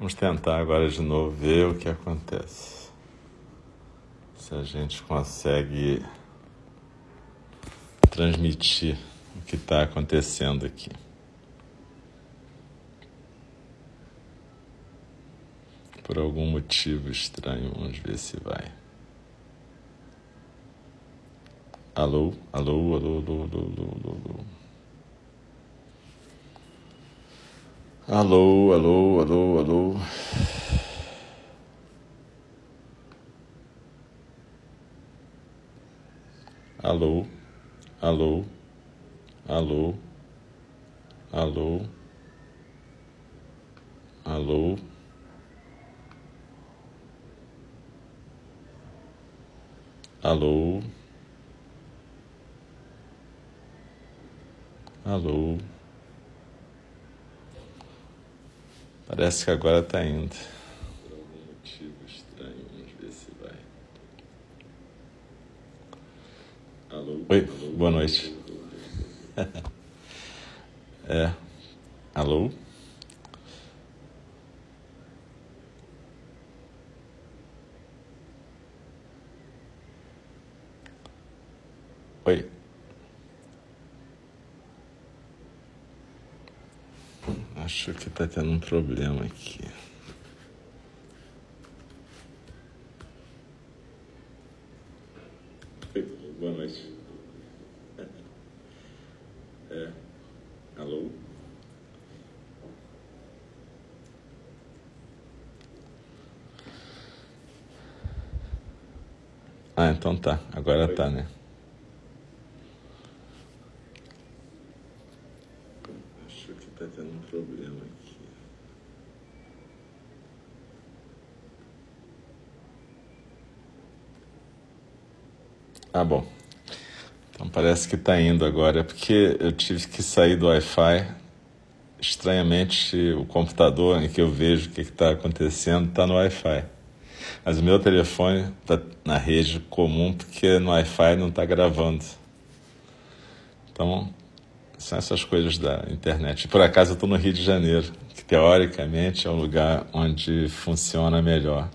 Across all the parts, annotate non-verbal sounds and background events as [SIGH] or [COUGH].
Vamos tentar agora de novo ver o que acontece. Se a gente consegue transmitir o que está acontecendo aqui. Por algum motivo estranho, vamos ver se vai. Alô, alô, alô, alô, alô, alô, alô. Alô, alô, alô, alô. Alô, alô, alô, alô, alô. Alô. Alô. Parece que agora está indo. Por algum motivo estranho, vamos ver se vai. Alô? Oi, alô, boa noite. [LAUGHS] é. Alô? Oi. Está tendo um problema aqui. Boa noite. É. Alô? Ah, então tá. Agora Oi. tá, né? Ah, bom. Então parece que está indo agora, porque eu tive que sair do Wi-Fi. Estranhamente, o computador em que eu vejo o que está acontecendo está no Wi-Fi. Mas o meu telefone está na rede comum, porque no Wi-Fi não está gravando. Então, são essas coisas da internet. Por acaso eu estou no Rio de Janeiro, que teoricamente é um lugar onde funciona melhor.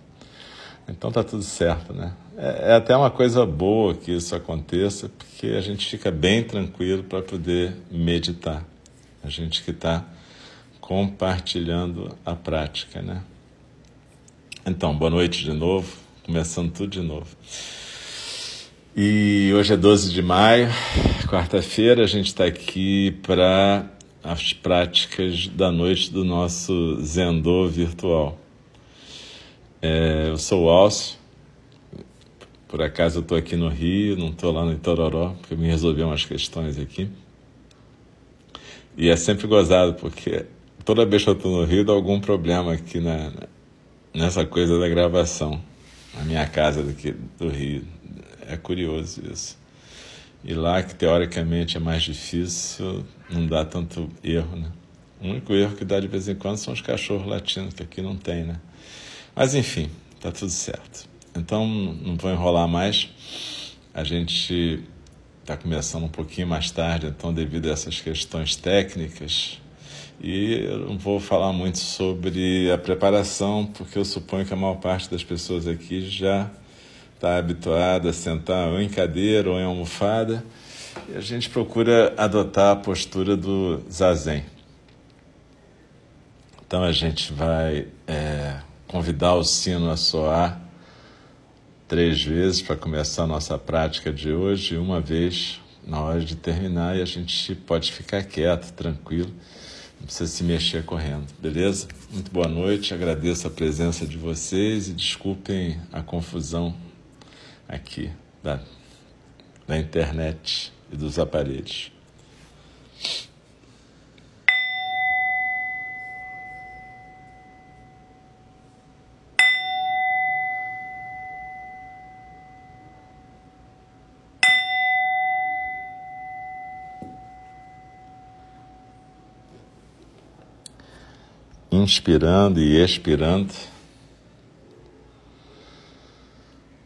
Então tá tudo certo, né? É, é até uma coisa boa que isso aconteça, porque a gente fica bem tranquilo para poder meditar. A gente que está compartilhando a prática, né? Então, boa noite de novo, começando tudo de novo. E hoje é 12 de maio, quarta-feira, a gente está aqui para as práticas da noite do nosso Zendô virtual. É, eu sou o Alcio, por acaso eu estou aqui no Rio, não estou lá no Itororó, porque me resolvi umas questões aqui. E é sempre gozado, porque toda vez que eu estou no Rio dá algum problema aqui na, nessa coisa da gravação, na minha casa daqui do Rio. É curioso isso. E lá, que teoricamente é mais difícil, não dá tanto erro, né? O único erro que dá de vez em quando são os cachorros latinos, que aqui não tem, né? Mas enfim, tá tudo certo. Então, não vou enrolar mais. A gente está começando um pouquinho mais tarde, então, devido a essas questões técnicas. E eu não vou falar muito sobre a preparação, porque eu suponho que a maior parte das pessoas aqui já está habituada a sentar ou em cadeira ou em almofada. E a gente procura adotar a postura do zazen. Então a gente vai é, convidar o sino a soar três vezes para começar a nossa prática de hoje, uma vez na hora de terminar, e a gente pode ficar quieto, tranquilo, não precisa se mexer correndo, beleza? Muito boa noite, agradeço a presença de vocês e desculpem a confusão aqui da, da internet e dos aparelhos. Inspirando e expirando.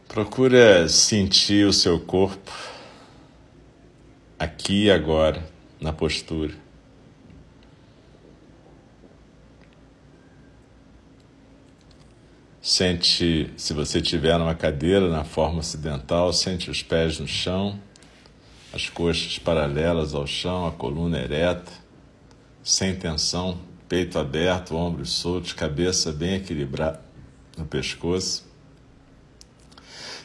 Procura sentir o seu corpo aqui e agora, na postura. Sente, se você tiver numa cadeira na forma ocidental, sente os pés no chão, as coxas paralelas ao chão, a coluna ereta, sem tensão, peito aberto, ombros soltos, cabeça bem equilibrada no pescoço.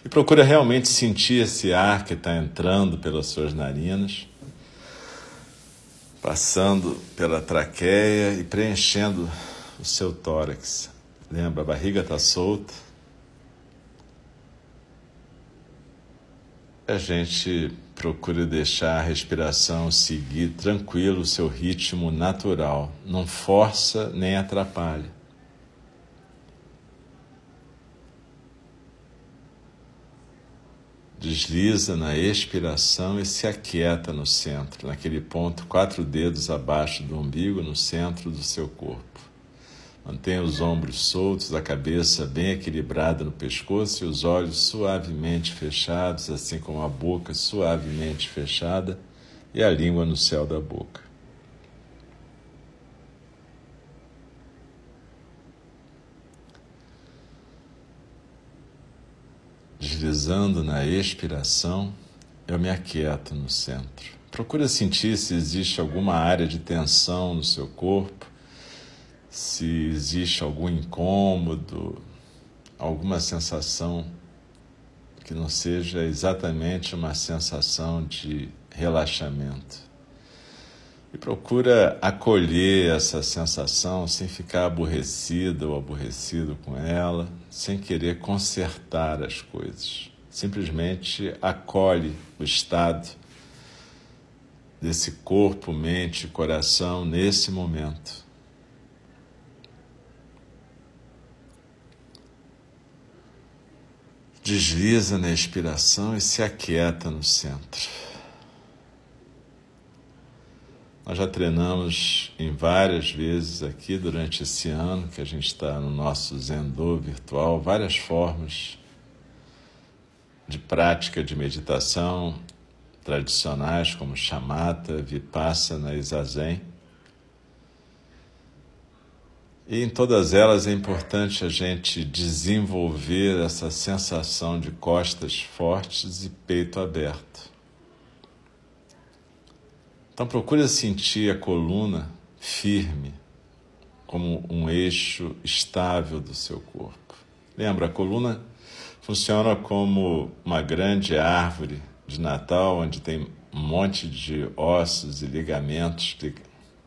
E procura realmente sentir esse ar que está entrando pelas suas narinas, passando pela traqueia e preenchendo o seu tórax. Lembra, a barriga está solta. A gente procura deixar a respiração seguir tranquilo o seu ritmo natural. Não força nem atrapalha. Desliza na expiração e se aquieta no centro, naquele ponto, quatro dedos abaixo do umbigo, no centro do seu corpo. Mantenha os ombros soltos, a cabeça bem equilibrada no pescoço e os olhos suavemente fechados, assim como a boca suavemente fechada e a língua no céu da boca. Deslizando na expiração, eu me aquieto no centro. Procura sentir se existe alguma área de tensão no seu corpo se existe algum incômodo, alguma sensação que não seja exatamente uma sensação de relaxamento. E procura acolher essa sensação sem ficar aborrecido ou aborrecido com ela, sem querer consertar as coisas. Simplesmente acolhe o estado desse corpo, mente e coração nesse momento Desliza na expiração e se aquieta no centro. Nós já treinamos em várias vezes aqui durante esse ano que a gente está no nosso Zendô virtual, várias formas de prática de meditação tradicionais como chamata, vipassana e zazen. E em todas elas é importante a gente desenvolver essa sensação de costas fortes e peito aberto. Então procure sentir a coluna firme, como um eixo estável do seu corpo. Lembra, a coluna funciona como uma grande árvore de Natal, onde tem um monte de ossos e ligamentos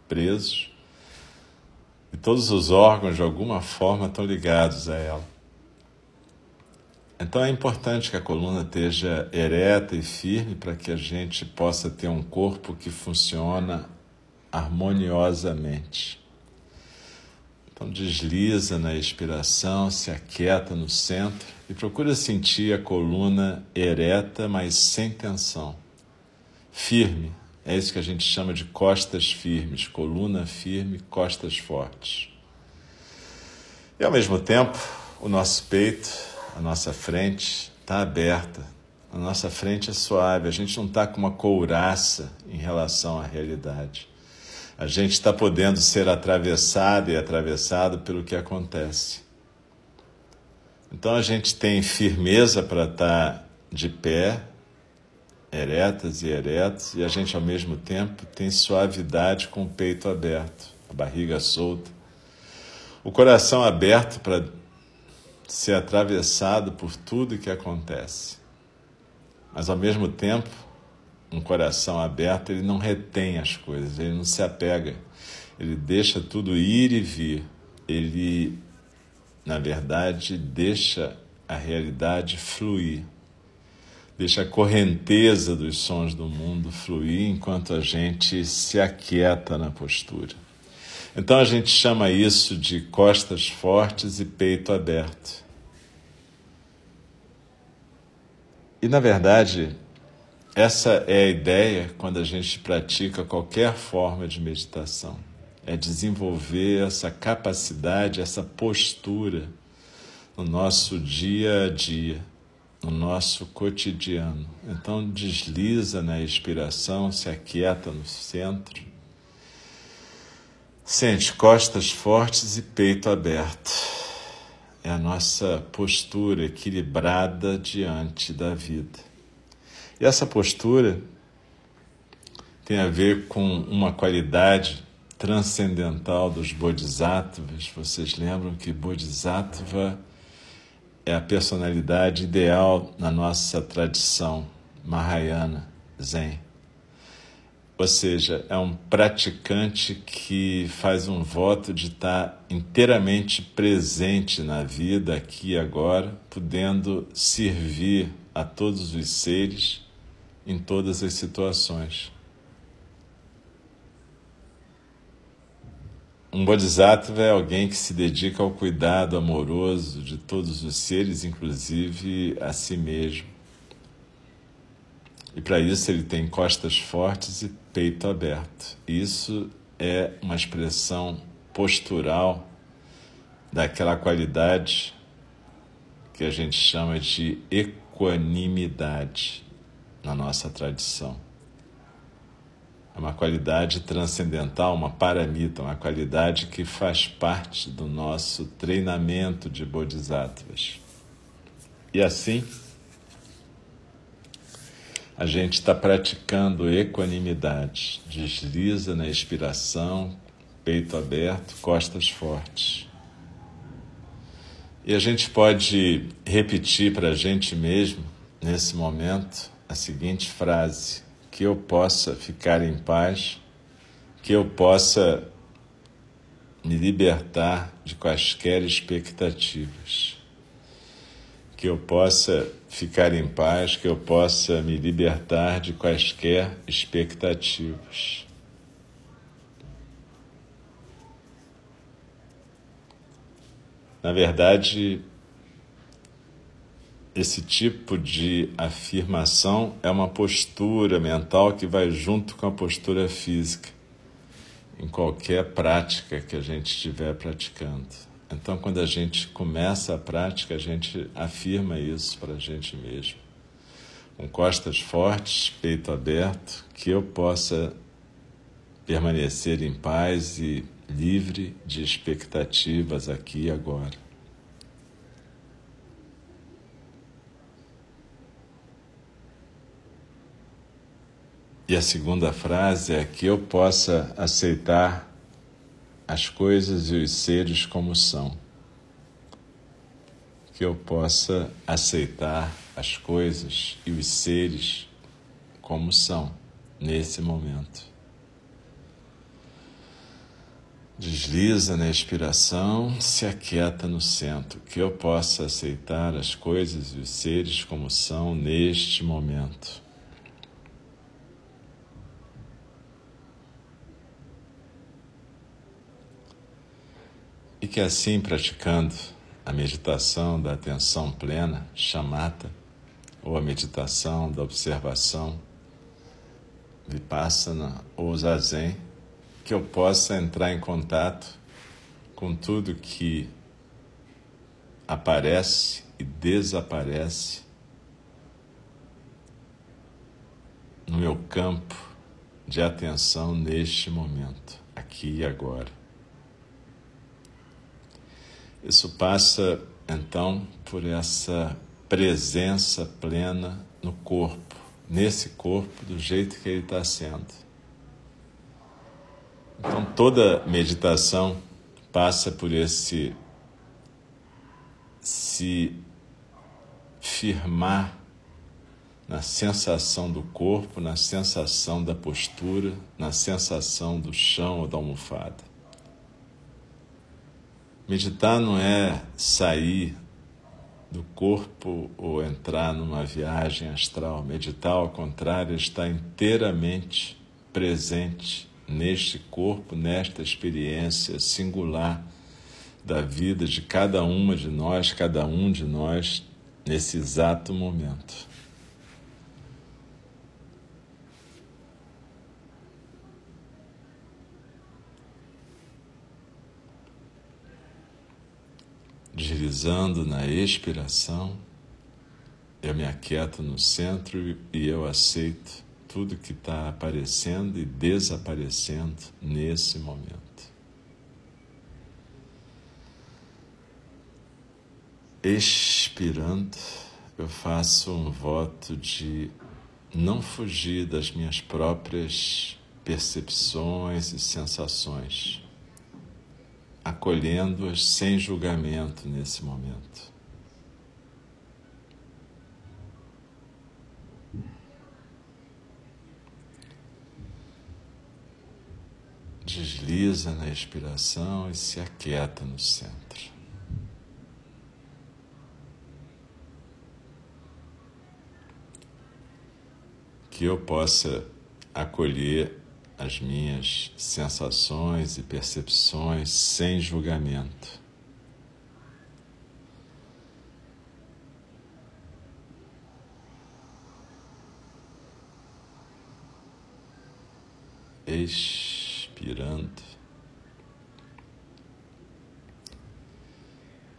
presos e todos os órgãos, de alguma forma, estão ligados a ela. Então é importante que a coluna esteja ereta e firme para que a gente possa ter um corpo que funciona harmoniosamente. Então desliza na expiração, se aquieta no centro e procura sentir a coluna ereta, mas sem tensão. Firme, é isso que a gente chama de costas firmes, coluna firme, costas fortes. E ao mesmo tempo, o nosso peito, a nossa frente está aberta, a nossa frente é suave, a gente não está com uma couraça em relação à realidade. A gente está podendo ser atravessado e atravessado pelo que acontece. Então a gente tem firmeza para estar tá de pé, eretas e eretos, e a gente ao mesmo tempo tem suavidade com o peito aberto, a barriga solta, o coração aberto para ser atravessado por tudo que acontece. Mas ao mesmo tempo, um coração aberto, ele não retém as coisas, ele não se apega, ele deixa tudo ir e vir. Ele, na verdade, deixa a realidade fluir. Deixa a correnteza dos sons do mundo fluir enquanto a gente se aquieta na postura. Então a gente chama isso de costas fortes e peito aberto. E na verdade, essa é a ideia quando a gente pratica qualquer forma de meditação. É desenvolver essa capacidade, essa postura no nosso dia a dia no nosso cotidiano. Então desliza na expiração, se aquieta no centro. Sente costas fortes e peito aberto. é a nossa postura equilibrada diante da vida. E essa postura tem a ver com uma qualidade transcendental dos bodhisattvas. Vocês lembram que bodhisattva é a personalidade ideal na nossa tradição Mahayana Zen. Ou seja, é um praticante que faz um voto de estar inteiramente presente na vida aqui e agora, podendo servir a todos os seres em todas as situações. Um bodhisattva é alguém que se dedica ao cuidado amoroso de todos os seres, inclusive a si mesmo. E para isso ele tem costas fortes e peito aberto. Isso é uma expressão postural daquela qualidade que a gente chama de equanimidade na nossa tradição. É uma qualidade transcendental, uma paramita, uma qualidade que faz parte do nosso treinamento de bodhisattvas. E assim, a gente está praticando equanimidade, desliza na expiração, peito aberto, costas fortes. E a gente pode repetir para a gente mesmo, nesse momento, a seguinte frase: que eu possa ficar em paz, que eu possa me libertar de quaisquer expectativas, que eu possa ficar em paz, que eu possa me libertar de quaisquer expectativas. Na verdade, esse tipo de afirmação é uma postura mental que vai junto com a postura física em qualquer prática que a gente estiver praticando. Então, quando a gente começa a prática, a gente afirma isso para a gente mesmo. Com costas fortes, peito aberto, que eu possa permanecer em paz e livre de expectativas aqui e agora. E a segunda frase é que eu possa aceitar as coisas e os seres como são. Que eu possa aceitar as coisas e os seres como são nesse momento. Desliza na expiração, se aquieta no centro, que eu possa aceitar as coisas e os seres como são neste momento. E que assim, praticando a meditação da atenção plena, chamata, ou a meditação da observação, vipassana ou zazen, que eu possa entrar em contato com tudo que aparece e desaparece no meu campo de atenção neste momento, aqui e agora. Isso passa então por essa presença plena no corpo, nesse corpo, do jeito que ele está sendo. Então toda meditação passa por esse se firmar na sensação do corpo, na sensação da postura, na sensação do chão ou da almofada. Meditar não é sair do corpo ou entrar numa viagem astral. Meditar, ao contrário, é está inteiramente presente neste corpo, nesta experiência singular da vida de cada uma de nós, cada um de nós, nesse exato momento. Deslizando na expiração, eu me aquieto no centro e eu aceito tudo que está aparecendo e desaparecendo nesse momento. expirando, eu faço um voto de não fugir das minhas próprias percepções e sensações, acolhendo-as sem julgamento nesse momento. Desliza na expiração e se aquieta no centro. Que eu possa acolher as minhas sensações e percepções sem julgamento. Expirando.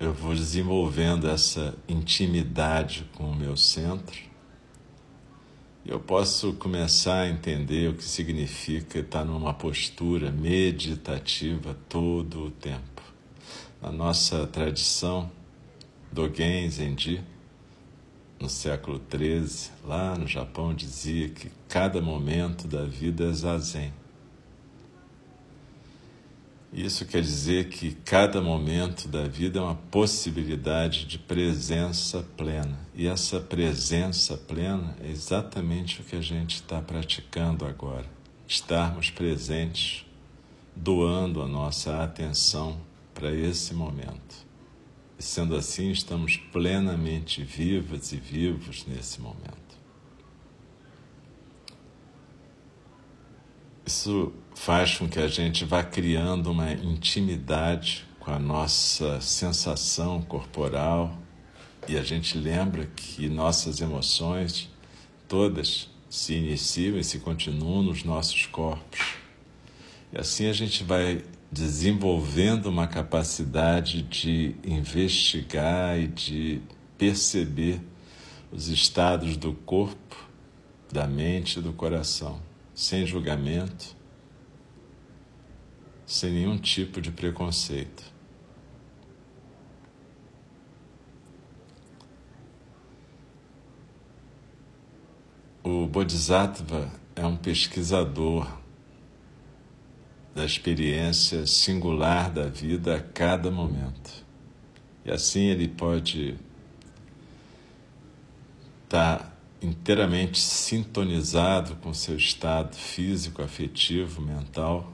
Eu vou desenvolvendo essa intimidade com o meu centro eu posso começar a entender o que significa estar numa postura meditativa todo o tempo. Na nossa tradição, Dogen Zenji, no século XIII, lá no Japão, dizia que cada momento da vida é zazen. Isso quer dizer que cada momento da vida é uma possibilidade de presença plena. E essa presença plena é exatamente o que a gente está praticando agora. Estarmos presentes, doando a nossa atenção para esse momento. E sendo assim, estamos plenamente vivas e vivos nesse momento. Isso faz com que a gente vá criando uma intimidade com a nossa sensação corporal e a gente lembra que nossas emoções todas se iniciam e se continuam nos nossos corpos. E assim a gente vai desenvolvendo uma capacidade de investigar e de perceber os estados do corpo, da mente e do coração sem julgamento, sem nenhum tipo de preconceito. O Bodhisattva é um pesquisador da experiência singular da vida a cada momento. E assim ele pode estar tá inteiramente sintonizado com seu estado físico, afetivo, mental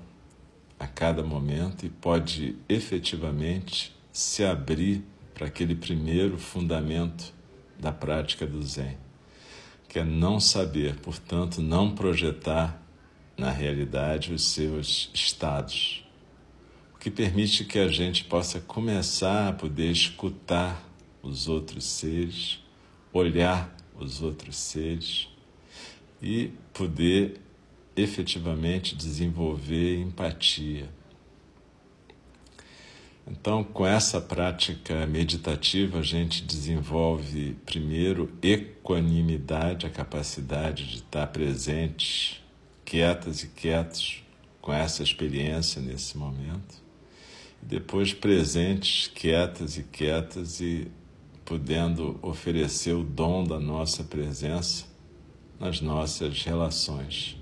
a cada momento e pode efetivamente se abrir para aquele primeiro fundamento da prática do Zen, que é não saber, portanto, não projetar na realidade os seus estados, o que permite que a gente possa começar a poder escutar os outros seres, olhar os outros seres e poder efetivamente desenvolver empatia. Então, com essa prática meditativa, a gente desenvolve primeiro equanimidade, a capacidade de estar presente, quietas e quietos com essa experiência nesse momento. Depois presentes, quietas e quietas e podendo oferecer o dom da nossa presença nas nossas relações.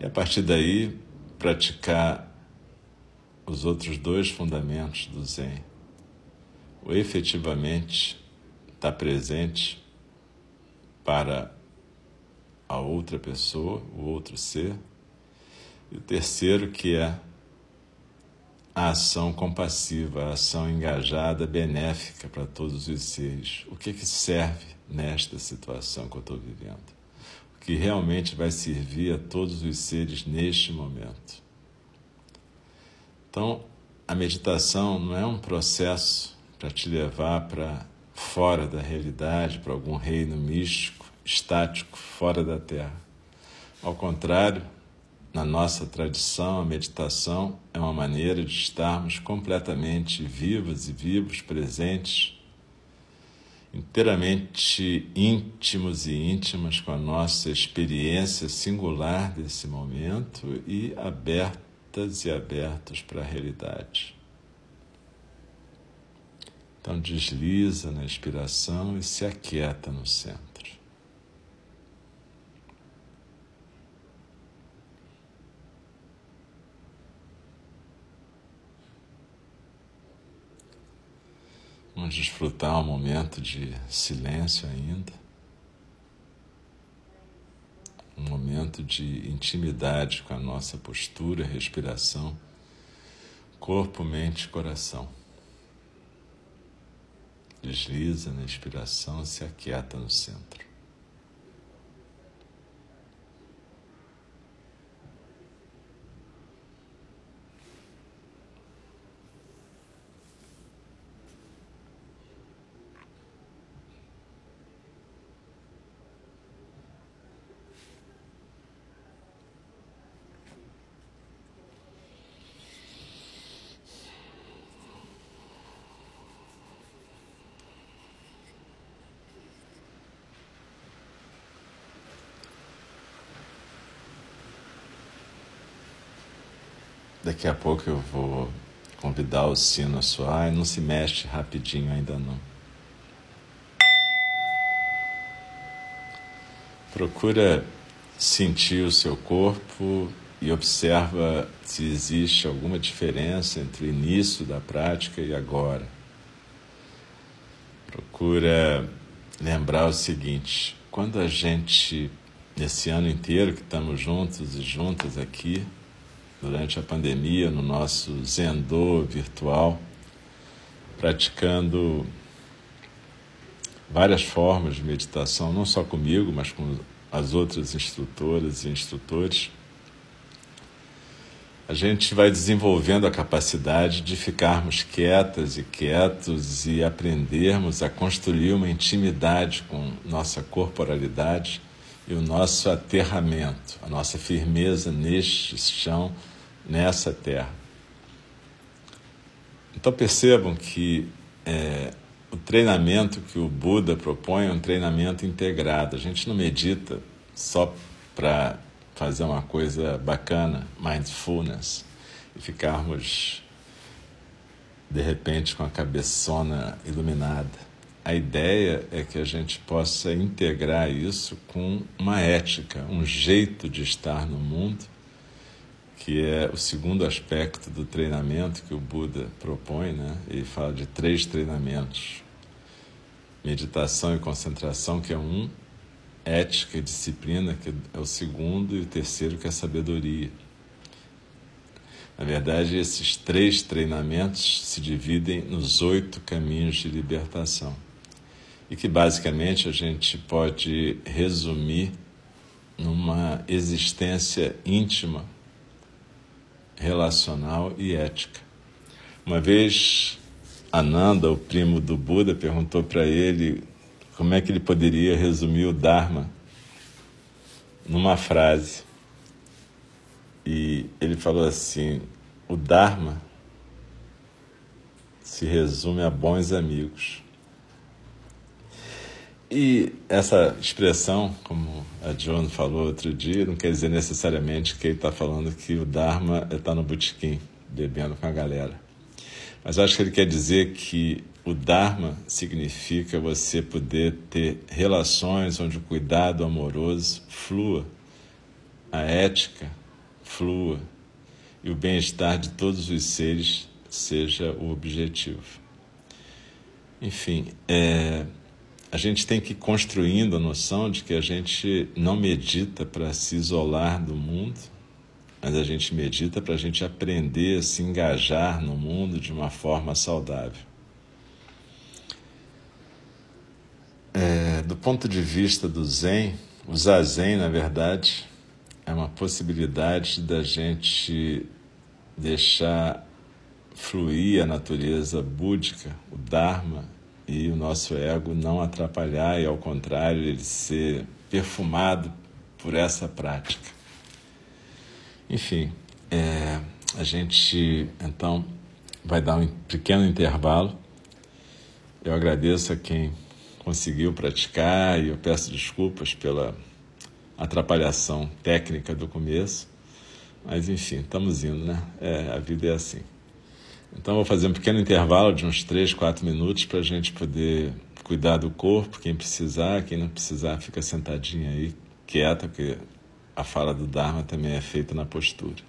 E a partir daí, praticar os outros dois fundamentos do Zen. O efetivamente estar presente para a outra pessoa, o outro ser. E o terceiro, que é a ação compassiva, a ação engajada, benéfica para todos os seres. O que, que serve nesta situação que eu estou vivendo? O que realmente vai servir a todos os seres neste momento? Então, a meditação não é um processo para te levar para fora da realidade, para algum reino místico, estático, fora da Terra. Ao contrário, na nossa tradição, a meditação é uma maneira de estarmos completamente vivas e vivos, presentes, inteiramente íntimos e íntimas com a nossa experiência singular desse momento e abertas e abertos para a realidade. Então desliza na inspiração e se aquieta no centro. Vamos desfrutar um momento de silêncio ainda. Um momento de intimidade com a nossa postura, respiração, corpo, mente coração. Desliza na inspiração, se aquieta no centro. Daqui a pouco eu vou convidar o sino a soar e não se mexe rapidinho ainda não. Procura sentir o seu corpo e observa se existe alguma diferença entre o início da prática e agora. Procura lembrar o seguinte: quando a gente, nesse ano inteiro que estamos juntos e juntas aqui, durante a pandemia no nosso Zendô virtual, praticando várias formas de meditação, não só comigo, mas com as outras instrutoras e instrutores. A gente vai desenvolvendo a capacidade de ficarmos quietas e quietos e aprendermos a construir uma intimidade com nossa corporalidade e o nosso aterramento, a nossa firmeza neste chão nessa terra. Então percebam que é, o treinamento que o Buda propõe é um treinamento integrado. A gente não medita só para fazer uma coisa bacana, mindfulness, e ficarmos de repente com a cabeçona iluminada. A ideia é que a gente possa integrar isso com uma ética, um jeito de estar no mundo que é o segundo aspecto do treinamento que o Buda propõe, né? Ele fala de três treinamentos: meditação e concentração, que é um, ética e disciplina, que é o segundo, e o terceiro, que é sabedoria. Na verdade, esses três treinamentos se dividem nos oito caminhos de libertação. E que basicamente a gente pode resumir numa existência íntima relacional e ética. Uma vez, Ananda, o primo do Buda, perguntou para ele como é que ele poderia resumir o Dharma numa frase. E ele falou assim: o Dharma se resume a bons amigos. E essa expressão, como a John falou outro dia, não quer dizer necessariamente que ele está falando que o Dharma está no botequim, bebendo com a galera. Mas acho que ele quer dizer que o Dharma significa você poder ter relações onde o cuidado amoroso flua, a ética flua e o bem-estar de todos os seres seja o objetivo. Enfim, é a gente tem que ir construindo a noção de que a gente não medita para se isolar do mundo, mas a gente medita para a gente aprender a se engajar no mundo de uma forma saudável. É, do ponto de vista do Zen, o Zazen, na verdade, é uma possibilidade da gente deixar fluir a natureza búdica, o Dharma, e o nosso ego não atrapalhar e, ao contrário, ele ser perfumado por essa prática. Enfim, é, a gente então vai dar um pequeno intervalo. Eu agradeço a quem conseguiu praticar e eu peço desculpas pela atrapalhação técnica do começo, mas enfim, estamos indo, né? É, a vida é assim. Então, vou fazer um pequeno intervalo de uns 3, 4 minutos para a gente poder cuidar do corpo. Quem precisar, quem não precisar, fica sentadinho aí, quieta, porque a fala do Dharma também é feita na postura.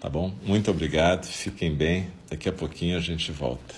Tá bom? Muito obrigado, fiquem bem. Daqui a pouquinho a gente volta.